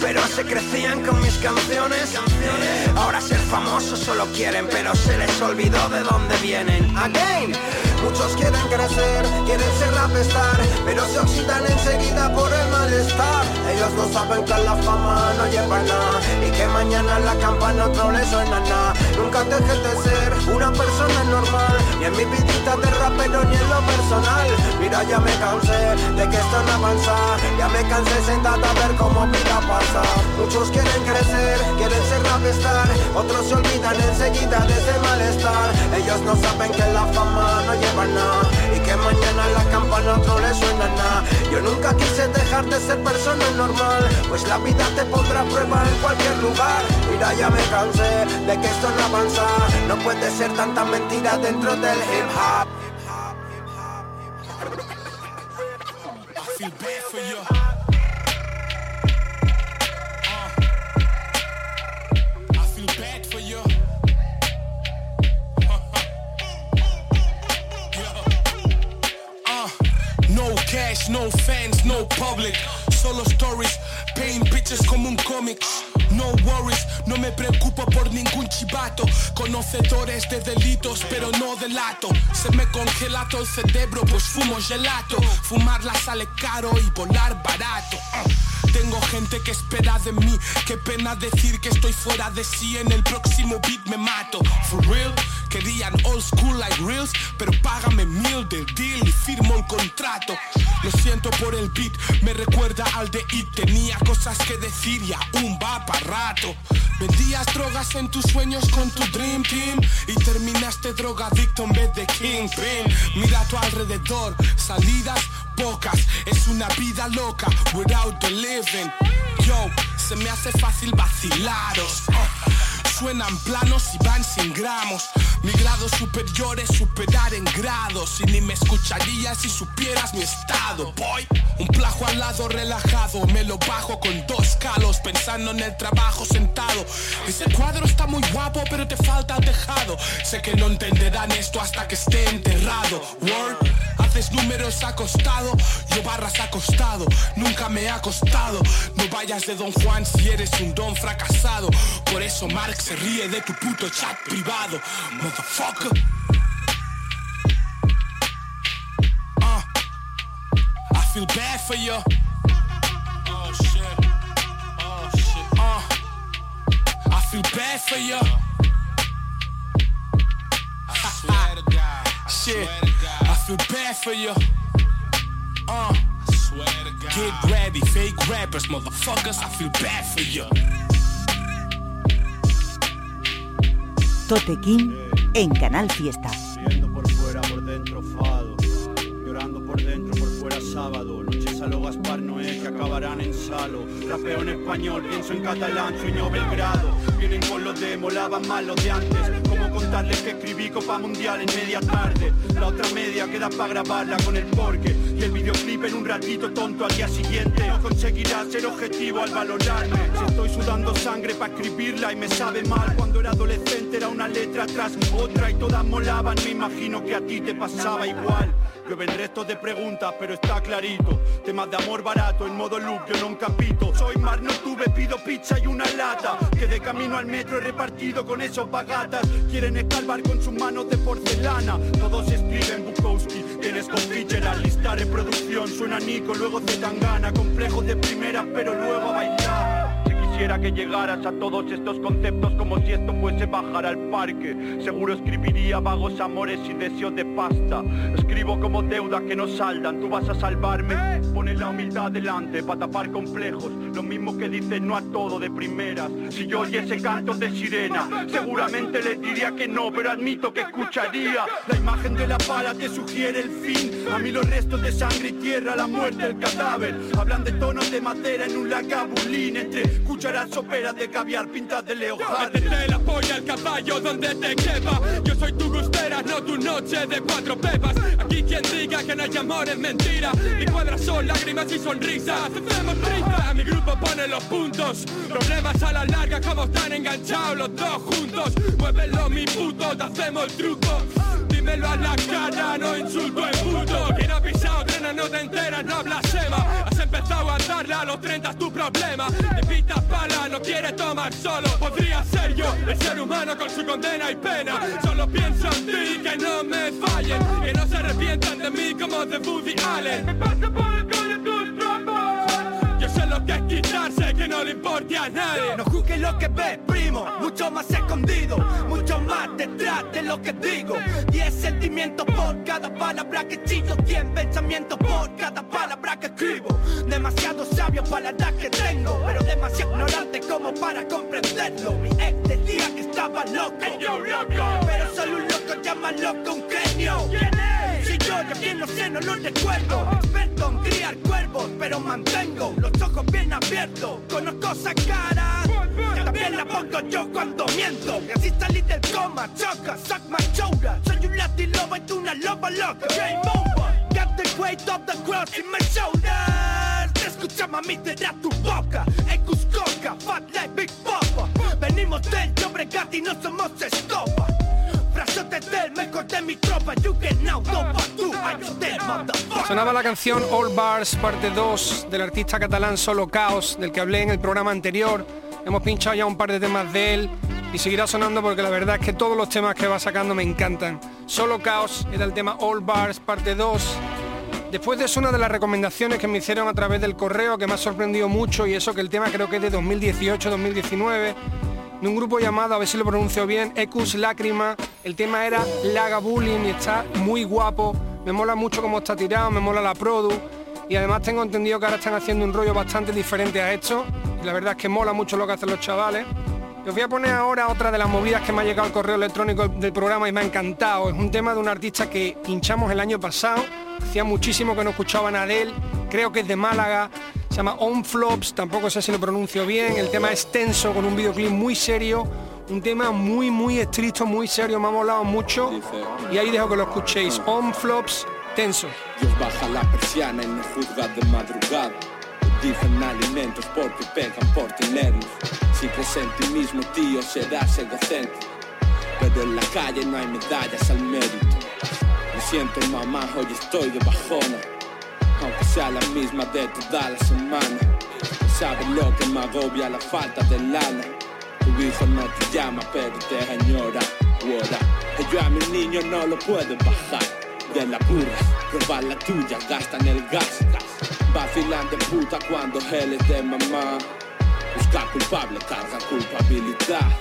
Pero se crecían con mis canciones, canciones Ahora ser famosos solo quieren Pero se les olvidó de dónde vienen. Again Muchos quieren crecer, quieren ser rapstar Pero se oxidan enseguida por el malestar. Ellos no saben que la fama no lleva nada Y que mañana la campana otro le suena nada Nunca dejes de ser una persona normal Ni en mi vidita de rapero ni en lo personal. Mira ya me cansé de que esto no avanza Ya me cansé sentado a ver cómo vida pasa. Muchos quieren crecer, quieren ser rapstar Otros se olvidan enseguida de ese malestar. Ellos no saben que la fama no lleva Y que mañana la campana otro le suena nada Yo nunca quise dejar de ser persona normal Pues la vida te pondrá prueba en cualquier lugar. Mira ya me cansé de que esto no avanza No puede ser tanta mentira dentro del hip hop. I feel bad for you. No fans, no public. Solo stories, paint pictures como un cómic. No worries, no me preocupo por ningún chivato. Conocedores de delitos, pero no delato. Se me congela todo el cerebro, pues fumo gelato. Fumarla sale caro y volar barato. Uh, Tengo gente que espera de mí. Qué pena decir que estoy fuera de sí. En el próximo beat me mato. For real, querían old school like reels. Pero págame mil del deal y firmo el contrato. Lo siento por el beat, me recuerda al de It. Tenía cosas que decir y aún va para rato. Vendías drogas en tus sueños con tu Dream Team y terminaste drogadicto en vez de Kingpin. Mira a tu alrededor, salidas pocas. Es una vida loca without the living. Yo, se me hace fácil vacilaros. Oh, Suenan planos y van sin gramos. Mi grado superior es superar en grados. Y ni me escucharías si supieras mi estado. Boy, un plajo al lado relajado. Me lo bajo con dos calos. Pensando en el trabajo sentado. Ese cuadro está muy guapo, pero te falta tejado. Sé que no entenderán esto hasta que esté enterrado. Word. Haces números acostado, yo barras acostado, nunca me ha costado. No vayas de Don Juan si eres un don fracasado. Por eso Marx se ríe de tu puto chat privado, motherfucker. Uh, I feel bad for you. Oh shit. Oh shit. Uh, I feel bad for you. I swear to God. I Shit. I feel bad for you. Uh, get ready, fake rappers, motherfuckers. I feel bad for you. Tote King en Canal Fiesta. A Gaspar Noé que acabarán en salo. Rapeo en español, pienso en catalán, sueño Belgrado. Vienen con los de molaban mal los de antes. Como contarles que escribí Copa Mundial en media tarde. La otra media queda para grabarla con el porque. Y el videoclip en un ratito tonto al día siguiente. No conseguirás ser objetivo al valorarme. Si estoy sudando sangre para escribirla y me sabe mal. Cuando era adolescente era una letra tras otra y todas molaban. Me imagino que a ti te pasaba igual. Llueven restos de preguntas, pero está clarito. Temas de amor barato, en modo loop, yo no capito. Soy mar, no tuve, pido pizza y una lata. Que de camino al metro he repartido con esos bagatas. Quieren escalvar con sus manos de porcelana. Todos escriben Bukowski, tienes con Fitzgerald. Listar en producción, suena Nico, luego Zetangana. Complejos de primera, pero luego a bailar. Si quisiera que llegaras a todos estos conceptos como si esto fuese bajar al parque. Seguro escribiría vagos amores y deseos de pasta. Escribo como deuda que no saldan, tú vas a salvarme. Pone la humildad delante para tapar complejos. Lo mismo que dicen no a todo de primeras. Si yo oyese cantos de sirena, seguramente les diría que no, pero admito que escucharía. La imagen de la pala te sugiere el fin. A mí los restos de sangre y tierra, la muerte, el cadáver. Hablan de tonos de madera en un lagabulín entre cucharas soperas de caviar pintas de Leo Métete la polla al caballo donde te quepa Yo soy tu gustera, no tu noche de cuatro pepas. Aquí quien diga que no hay amor es mentira. Mi cuadras son lágrimas y sonrisas. Trinca, mi grupo pone los puntos. Problemas a la larga como están enganchados los dos juntos. Muévelo mi puto, te hacemos el truco. Dímelo a la cara, no insulto el puto. Quien ha pisado trena no te enteras, no blasfema. Has empezado a darle a los 30 es tu problema. Te pitas pala, no quieres tomar solo. Podría ser yo, el ser humano con su condena y pena. Solo pienso en ti, que no me fallen Que no se arrepientan de mí como de Woody Allen. Me pasa por el coño tus trombos lo que es quitarse, que no le importe a nadie No juzgues lo que ves, primo, mucho más escondido, mucho más detrás de lo que digo. Diez sentimientos por cada palabra que chillo, cien pensamientos por cada palabra que escribo. Demasiado sabio para la edad que tengo, pero demasiado ignorante como para comprenderlo. Mi ex decía que estaba loco, pero solo un loco llama loco un genio. Ya bien lo sé, no lo recuerdo. Experto en criar cuervos, pero mantengo los ojos bien abiertos. Conozco esa cara, también la pongo yo cuando miento. Y así salí del coma, choca, suck my shoulder. Soy un latin loba y tú una loba loca. Game over, got the weight of the cross in my shoulders. Te escucha mami, te da tu boca. Ecus coca, fat like Big Papa. Venimos del Llobregat y no somos escoba. Sonaba la canción All Bars parte 2 del artista catalán Solo Caos, del que hablé en el programa anterior. Hemos pinchado ya un par de temas de él y seguirá sonando porque la verdad es que todos los temas que va sacando me encantan. Solo Caos era el tema All Bars parte 2. Después de eso una de las recomendaciones que me hicieron a través del correo que me ha sorprendido mucho y eso que el tema creo que es de 2018-2019 de un grupo llamado, a ver si lo pronuncio bien, Ecus Lágrima. El tema era Laga Bullying y está muy guapo. Me mola mucho cómo está tirado, me mola la produ. Y además tengo entendido que ahora están haciendo un rollo bastante diferente a esto. Y la verdad es que mola mucho lo que hacen los chavales. Os voy a poner ahora otra de las movidas que me ha llegado al correo electrónico del programa y me ha encantado. Es un tema de un artista que pinchamos el año pasado. Hacía muchísimo que no escuchaban a él. Creo que es de Málaga. Se llama On Flops, tampoco sé si lo pronuncio bien. El tema es tenso, con un videoclip muy serio, un tema muy, muy estricto, muy serio, me ha molado mucho. Y ahí dejo que lo escuchéis. On Flops, tenso. Dios baja la persiana y nos juzga de madrugada. Dicen alimentos porque pegan por tenerlos. Si crees en ti mismo, tío, serás egocéntrico. Pero en la calle no hay medallas al mérito. Lo siento, mamá, hoy estoy de bajona. Aunque sea la misma de toda la semana. Sabes lo que me agobia la falta de lana. Tu hijo no te llama, pero te añora. Ahora, yo a mi niño no lo puedo bajar. De la burra, robar la tuya, gastan el gas. Vacilan de puta cuando él es de mamá. Busca culpable, carga culpabilidad.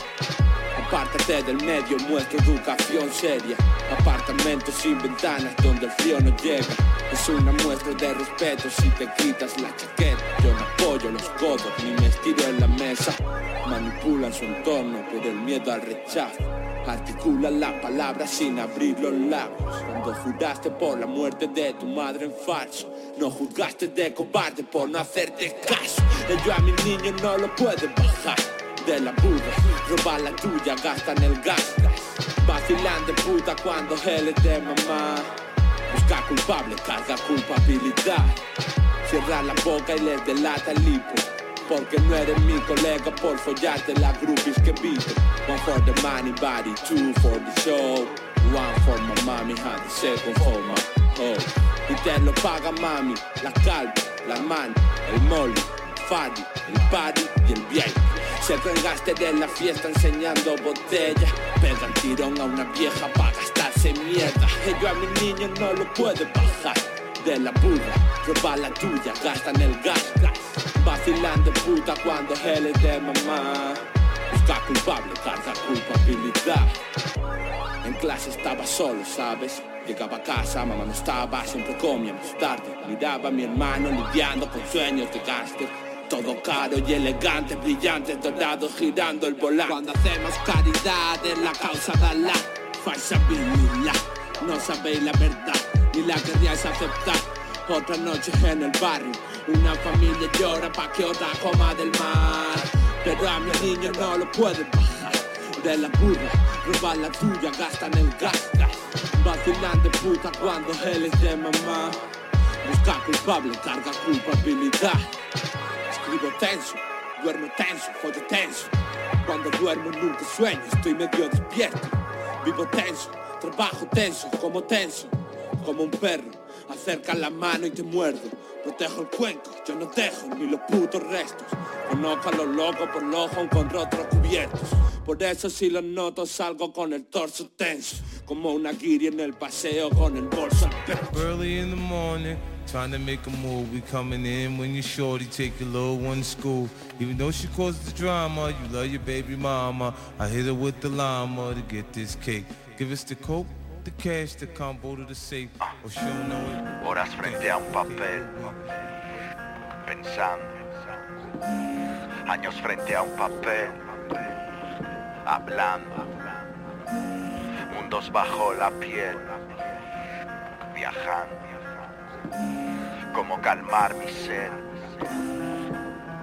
Apártate del medio, muestra educación seria. Apartamentos sin ventanas donde el frío no llega. Es una muestra de respeto si te quitas la chaqueta. Yo no apoyo los codos ni me estiro en la mesa. Manipulan su entorno por el miedo al rechazo. Articulan la palabra sin abrir los labios. Cuando juraste por la muerte de tu madre en falso. No juzgaste de cobarde por no hacerte caso. Yo a mi niño no lo puedo bajar la burra. Robar la tuya, gastan el gas. Vacilan de puta cuando él es de mamá. Busca culpable, carga culpabilidad. Cierra la boca y les delata el hipo. Porque no eres mi colega por follarte las groupies que vivo. One for the money body, two for the show. One for my mommy, and the second for my hoe. Y te lo paga mami, la calva, la hermana, el molly, Fadi, el party y el VIP. Se vengaste de la fiesta enseñando botella. Pegan tirón a una vieja para gastarse mierda. Y yo a mi niño no lo puedo bajar. De la burra, robar la tuya, gastan el gas. Vacilan de puta cuando él es de mamá. Busca culpable, carga culpabilidad. En clase estaba solo, ¿sabes? Llegaba a casa, mamá no estaba, siempre comíamos tarde. Miraba a mi hermano lidiando con sueños de gángster. Todo caro y elegante, brillante, dorado, girando el volante. Cuando hacemos caridad en la causa de la falsa vinila. No sabéis la verdad, ni la queríais aceptar. Otra noche en el barrio, una familia llora pa' que otra coma del mar. Pero a mi niño no lo puede bajar. De la burra, robar la tuya, gastan el gas, gas. Vacilan de puta cuando él es de mamá. Busca culpable, carga culpabilidad. Escribo tenso, duermo tenso, follo tenso. Cuando duermo nunca sueño, estoy medio despierto. Vivo tenso, trabajo tenso, como tenso, como un perro. Acerca la mano y te muerdo. Protejo el cuenco, yo no dejo ni los putos restos. Conozco a los locos por los ojos contra otros cubiertos. Por eso si lo noto salgo con el torso tenso. Como una guiri en el paseo con el bolso al pecho. Early in the morning, trying to make a move. We coming in when you shorty, take your little one to school. Even though she caused the drama, you love your baby mama. I hit her with the llama to get this cake. Give us the coke, the cash, the combo to the safe. Or she'll know it. Horas frente a un papel, pensando. Años frente a un papel, hablando. Mundos bajo la piel, viajando. Cómo calmar mi sed,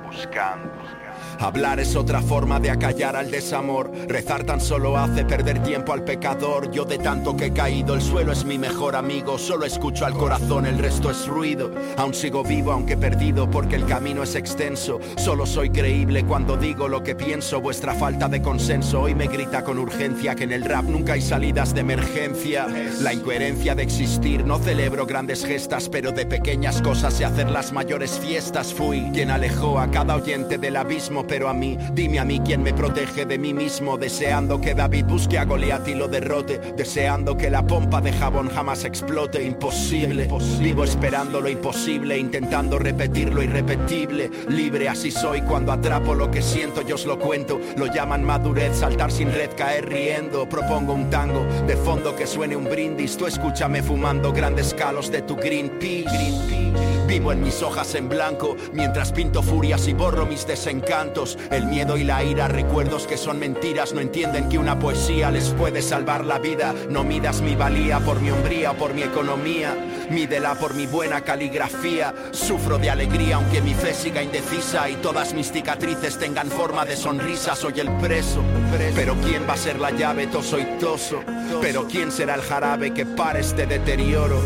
buscando. Hablar es otra forma de acallar al desamor. Rezar tan solo hace perder tiempo al pecador. Yo de tanto que he caído, el suelo es mi mejor amigo. Solo escucho al corazón, el resto es ruido. Aún sigo vivo, aunque perdido, porque el camino es extenso. Solo soy creíble cuando digo lo que pienso. Vuestra falta de consenso hoy me grita con urgencia que en el rap nunca hay salidas de emergencia. La incoherencia de existir, no celebro grandes gestas, pero de pequeñas cosas sé hacer las mayores fiestas. Fui quien alejó a cada oyente del abismo pero a mí, dime a mí quién me protege de mí mismo, deseando que David busque a Goliat y lo derrote, deseando que la pompa de jabón jamás explote, imposible, vivo esperando lo imposible, intentando repetir lo irrepetible, libre así soy cuando atrapo lo que siento, yo os lo cuento, lo llaman madurez, saltar sin red, caer riendo, propongo un tango, de fondo que suene un brindis, tú escúchame fumando grandes calos de tu Greenpeace, Greenpeace. Vivo en mis hojas en blanco, mientras pinto furias y borro mis desencantos. cantos. El miedo y la ira, recuerdos que son mentiras, no entienden que una poesía les puede salvar la vida. No midas mi valía por mi hombría o por mi economía, mídela por mi buena caligrafía. Sufro de alegría aunque mi fe siga indecisa y todas mis cicatrices tengan forma de sonrisa. Soy el preso, pero ¿quién va a ser la llave? Toso y toso. Pero ¿quién será el jarabe que para este deterioro?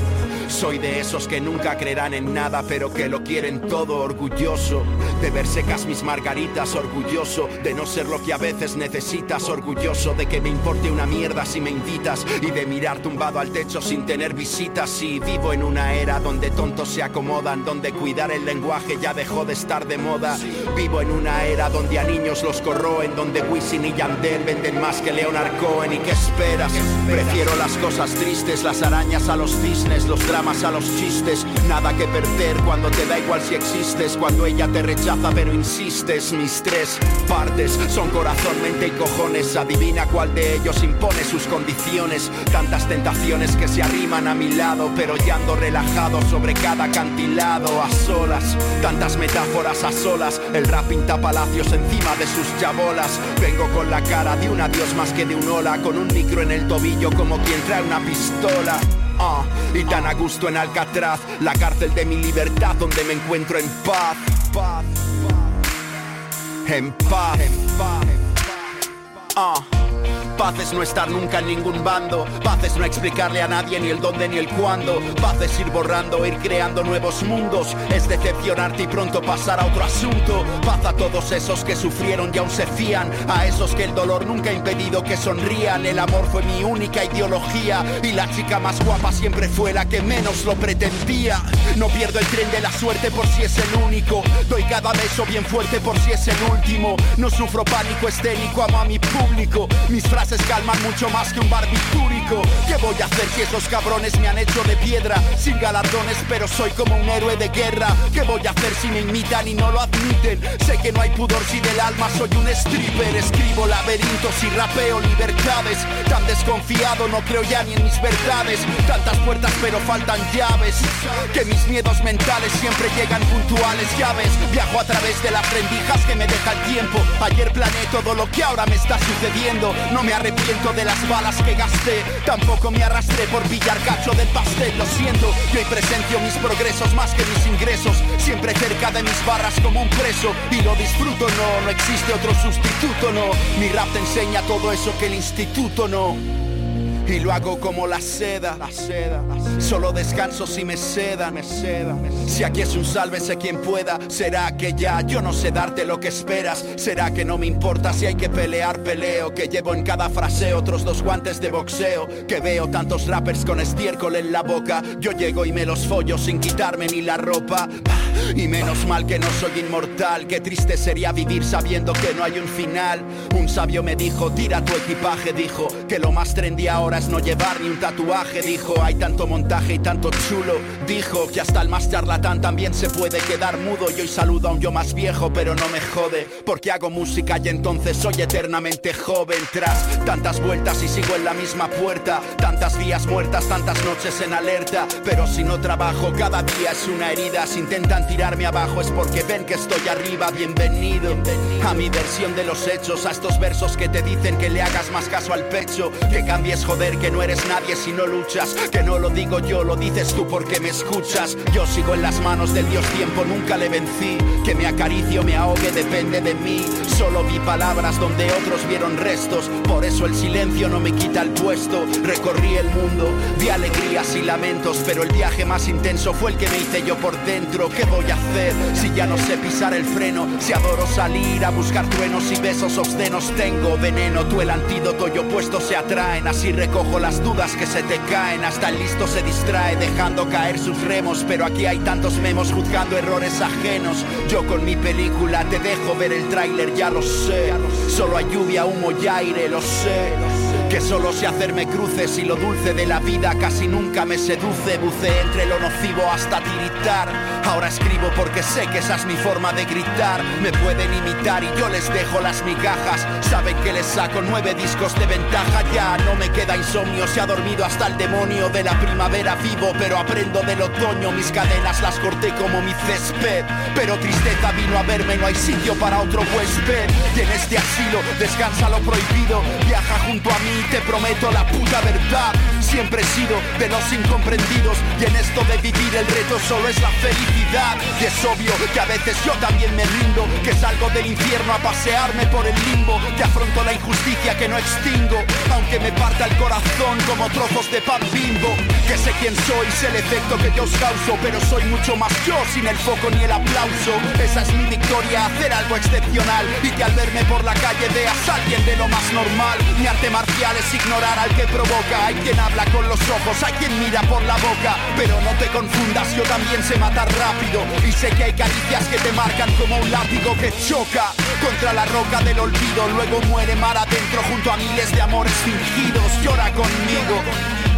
Soy de esos que nunca creerán en nada, pero que lo quieren todo orgulloso. De ver secas mis margaritas, orgulloso. De no ser lo que a veces necesitas, orgulloso. De que me importe una mierda si me invitas. Y de mirar tumbado al techo sin tener visitas. Y vivo en una era donde tontos se acomodan. Donde cuidar el lenguaje ya dejó de estar de moda. Vivo en una era donde a niños los corroen. Donde Wisin y Yandel venden más que Leonard Cohen. ¿Y qué esperas? Prefiero las cosas tristes, las arañas a los cisnes, los dramas a los chistes. Nada que perder cuando te da igual si existes. Cuando ella te rechaza pero insistes. Mis tres partes son corazón, mente y cojones. Adivina cuál de ellos impone sus condiciones. Tantas tentaciones que se arriman a mi lado, pero ya ando relajado sobre cada acantilado a solas. Tantas metáforas a solas. El rap pinta palacios encima de sus chabolas. Vengo con la cara de un adiós más que de un hola, con un micro en el tobillo como quien trae una pistola. Ah, y tan a gusto en Alcatraz, la cárcel de mi libertad donde me encuentro en paz. En paz, en paz. Ah. Paz es no estar nunca en ningún bando. Paz es no explicarle a nadie ni el dónde ni el cuándo. Paz es ir borrando, ir creando nuevos mundos. Es decepcionarte y pronto pasar a otro asunto. Paz a todos esos que sufrieron y aún se fían. A esos que el dolor nunca ha impedido que sonrían. El amor fue mi única ideología. Y la chica más guapa siempre fue la que menos lo pretendía. No pierdo el tren de la suerte por si es el único. Doy cada beso bien fuerte por si es el último. No sufro pánico esténico, amo a mi público. Mis frases calman mucho más que un barbitúrico. ¿Qué voy a hacer si esos cabrones me han hecho de piedra? Sin galardones, pero soy como un héroe de guerra. ¿Qué voy a hacer si me imitan y no lo admiten? Sé que no hay pudor si del alma soy un stripper. Escribo laberintos y rapeo libertades. Tan desconfiado no creo ya ni en mis verdades. Tantas puertas pero faltan llaves. Que mis miedos mentales siempre llegan puntuales. Llaves, viajo a través de las rendijas que me deja el tiempo. Ayer planeé todo lo que ahora me está sucediendo. No me arrepiento de las balas que gasté. Tampoco me arrastré por pillar cacho del pastel. Lo siento, yo hoy presencio mis progresos más que mis ingresos. Siempre cerca de mis barras como un preso. Y lo disfruto, no, no existe otro sustituto, no. Mi rap te enseña todo eso que el instituto no y lo hago como la seda, la seda, Solo descanso si me seda, me Si aquí es un sálvese quien pueda, será que ya yo no sé darte lo que esperas. Será que no me importa si hay que pelear, peleo. Que llevo en cada frase otros dos guantes de boxeo. Que veo tantos rappers con estiércol en la boca. Yo llego y me los follo sin quitarme ni la ropa. Y menos mal que no soy inmortal. Qué triste sería vivir sabiendo que no hay un final. Un sabio me dijo, tira tu equipaje, dijo que lo más trendy ahora no llevar ni un tatuaje, dijo. Hay tanto montaje y tanto chulo, dijo que hasta el más charlatán también se puede quedar mudo. Y hoy saludo a un yo más viejo, pero no me jode, porque hago música y entonces soy eternamente joven. Tras tantas vueltas y sigo en la misma puerta, tantas vías muertas, tantas noches en alerta. Pero si no trabajo, cada día es una herida. Si intentan tirarme abajo es porque ven que estoy arriba. Bienvenido a mi versión de los hechos, a estos versos que te dicen que le hagas más caso al pecho, que cambies joder que no eres nadie si no luchas, que no lo digo yo, lo dices tú porque me escuchas. Yo sigo en las manos del Dios tiempo, nunca le vencí, que me acaricio, me ahogue, depende de mí. Solo vi palabras donde otros vieron restos, por eso el silencio no me quita el puesto. Recorrí el mundo, vi alegrías y lamentos, pero el viaje más intenso fue el que me hice yo por dentro. ¿Qué voy a hacer si ya no sé pisar el freno? Si adoro salir a buscar truenos y besos obscenos, tengo veneno, tú el antídoto y opuesto se atraen, así recojo las dudas que se te caen, hasta el listo se distrae dejando caer sus remos, pero aquí hay tantos memos juzgando errores ajenos. Yo con mi película te dejo ver el tráiler, ya lo sé. Solo hay lluvia, humo y aire, lo sé. Que solo sé hacerme cruces y lo dulce de la vida casi nunca me seduce. Bucé entre lo nocivo hasta tiritar. Ahora escribo porque sé que esa es mi forma de gritar. Me pueden imitar y yo les dejo las migajas. Saben que les saco nueve discos de ventaja. Ya no me queda insomnio, se ha dormido hasta el demonio de la primavera vivo, pero aprendo del otoño. Mis cadenas las corté como mi césped. Pero tristeza vino a verme, no hay sitio para otro huésped. Y en este asilo descansa lo prohibido. Viaja junto a mí, te prometo la puta verdad. Siempre he sido de los incomprendidos. Y en esto de vivir el reto solo es la felicidad. Y es obvio que a veces yo también me rindo. Que salgo del infierno a pasearme por el limbo. Que afronto la injusticia que no extingo. Aunque me parta el corazón como trozos de pan bimbo. Que sé quién soy, sé el efecto que yo os causo. Pero soy mucho más yo sin el foco ni el aplauso. Esa es mi victoria, hacer algo excepcional. Y que al verme por la calle veas a alguien de lo más normal. Mi arte marcial es ignorar al que provoca. Hay quien habla con los ojos, hay quien mira por la boca. Pero no te confundas, yo también sé matar rápido. Y sé que hay caricias que te marcan como un látigo que choca contra la roca del olvido. Luego muere mar adentro junto a miles de amores fingidos. Llora conmigo.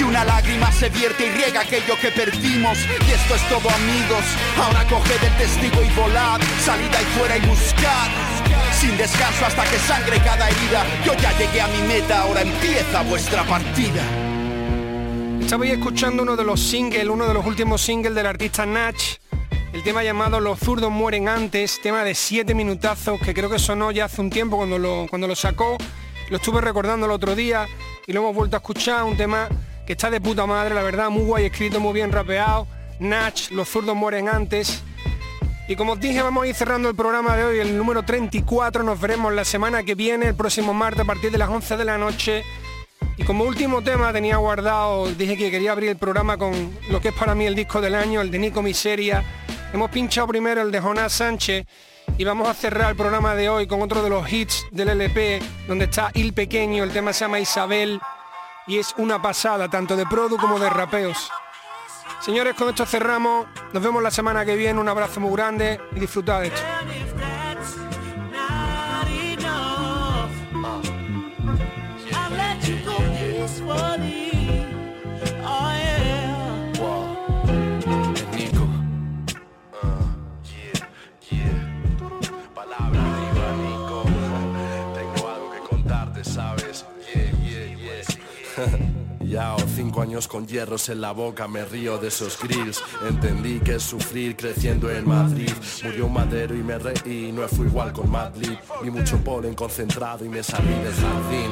Y una lágrima se vierte y riega aquello que perdimos. Y esto es todo amigos. Ahora coged el testigo y volad. Salid ahí fuera y buscad. Sin descanso hasta que sangre cada herida. Yo ya llegué a mi meta, ahora empieza vuestra partida. Estabais escuchando uno de los singles, uno de los últimos singles del artista Natch. El tema llamado Los zurdos mueren antes, tema de siete minutazos que creo que sonó ya hace un tiempo cuando lo, cuando lo sacó. Lo estuve recordando el otro día y lo hemos vuelto a escuchar, un tema que está de puta madre, la verdad, muy guay, escrito muy bien rapeado. Natch, Los zurdos mueren antes. Y como os dije, vamos a ir cerrando el programa de hoy, el número 34. Nos veremos la semana que viene, el próximo martes, a partir de las 11 de la noche. Y como último tema tenía guardado, dije que quería abrir el programa con lo que es para mí el disco del año, el de Nico Miseria. Hemos pinchado primero el de Jonás Sánchez y vamos a cerrar el programa de hoy con otro de los hits del LP, donde está Il Pequeño, el tema se llama Isabel y es una pasada, tanto de produ como de rapeos. Señores, con esto cerramos. Nos vemos la semana que viene. Un abrazo muy grande y disfrutad de esto. Años con hierros en la boca, me río de esos grills. Entendí que sufrir creciendo en Madrid. Murió un madero y me reí, no fue igual con Madrid. Ni mucho polen concentrado y me salí del jardín.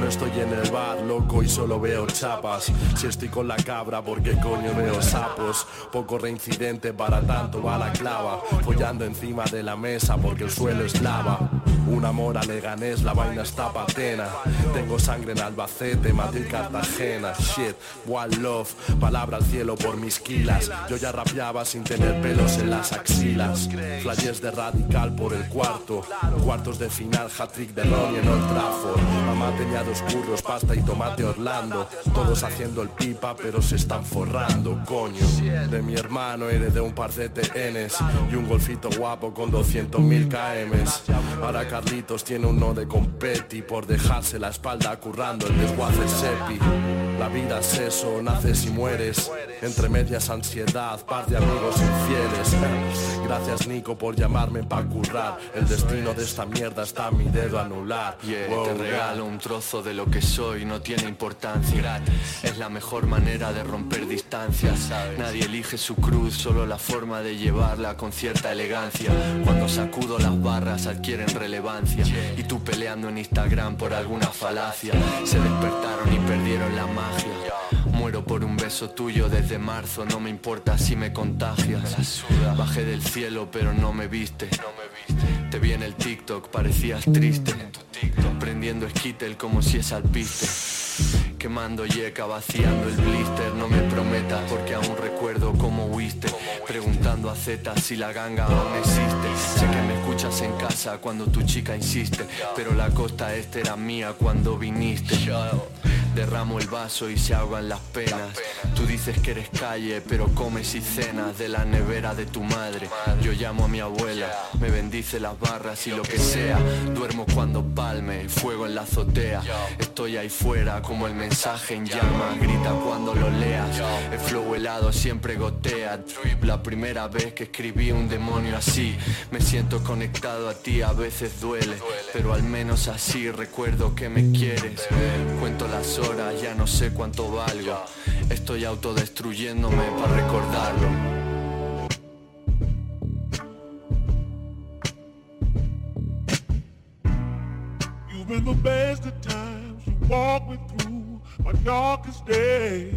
No estoy en el bar, loco, y solo veo chapas. Si estoy con la cabra, porque coño veo sapos? Poco reincidente para tanto va la clava. Follando encima de la mesa porque el suelo es lava. Un amor a Leganés, la vaina está patena. Tengo sangre en Albacete, Madrid, Cartagena. Shit, one love, palabra al cielo por mis kilas. Yo ya rapeaba sin tener pelos en las axilas. Flashes de radical por el cuarto. Cuartos de final, hat-trick de Ronnie en Old Trafford. Mamá tenía dos curros, pasta y tomate Orlando. Todos haciendo el pipa, pero se están forrando, coño. De mi hermano heredé un par de TNs y un golfito guapo con 200.000 KMs. Ahora Carlitos tiene uno de competi por dejarse la espalda currando el desguace sepi. La vida es eso, naces y mueres. Entre medias ansiedad, par de amigos infieles. Gracias Nico por llamarme pa' currar. El destino de esta mierda está a mi dedo anular. Yeah, Wow, te regalo un trozo de lo que soy, no tiene importancia. Es la mejor manera de romper distancias. Nadie elige su cruz, solo la forma de llevarla con cierta elegancia. Cuando sacudo las barras adquieren relevancia. Y tú peleando en Instagram por alguna falacia. Se despertaron y perdieron la magia. Muero por un beso tuyo desde marzo, no me importa si me contagias. Bajé del cielo pero no me viste. Te vi en el TikTok, parecías triste. Prendiendo skittle como si es alpiste. Quemando yeca, vaciando el blister No me prometas porque aún recuerdo cómo huiste Preguntando a Z si la ganga aún existe Sé que me escuchas en casa cuando tu chica insiste Pero la costa este era mía cuando viniste Derramo el vaso y se ahogan las penas. Tú dices que eres calle, pero comes y cenas de la nevera de tu madre. Yo llamo a mi abuela, me bendice las barras y lo que sea. Duermo cuando palme, fuego en la azotea. Estoy ahí fuera como el mensaje en llama. Grita cuando lo leas. El flow helado siempre gotea. La primera vez que escribí un demonio así, me siento conectado a ti. A veces duele, pero al menos así recuerdo que me quieres. Cuento las horas, ya no sé cuánto valgo. Estoy autodestruyéndome para recordarlo. Been the best of times. You walk me through my darkest days.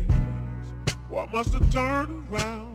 Why must I turn around?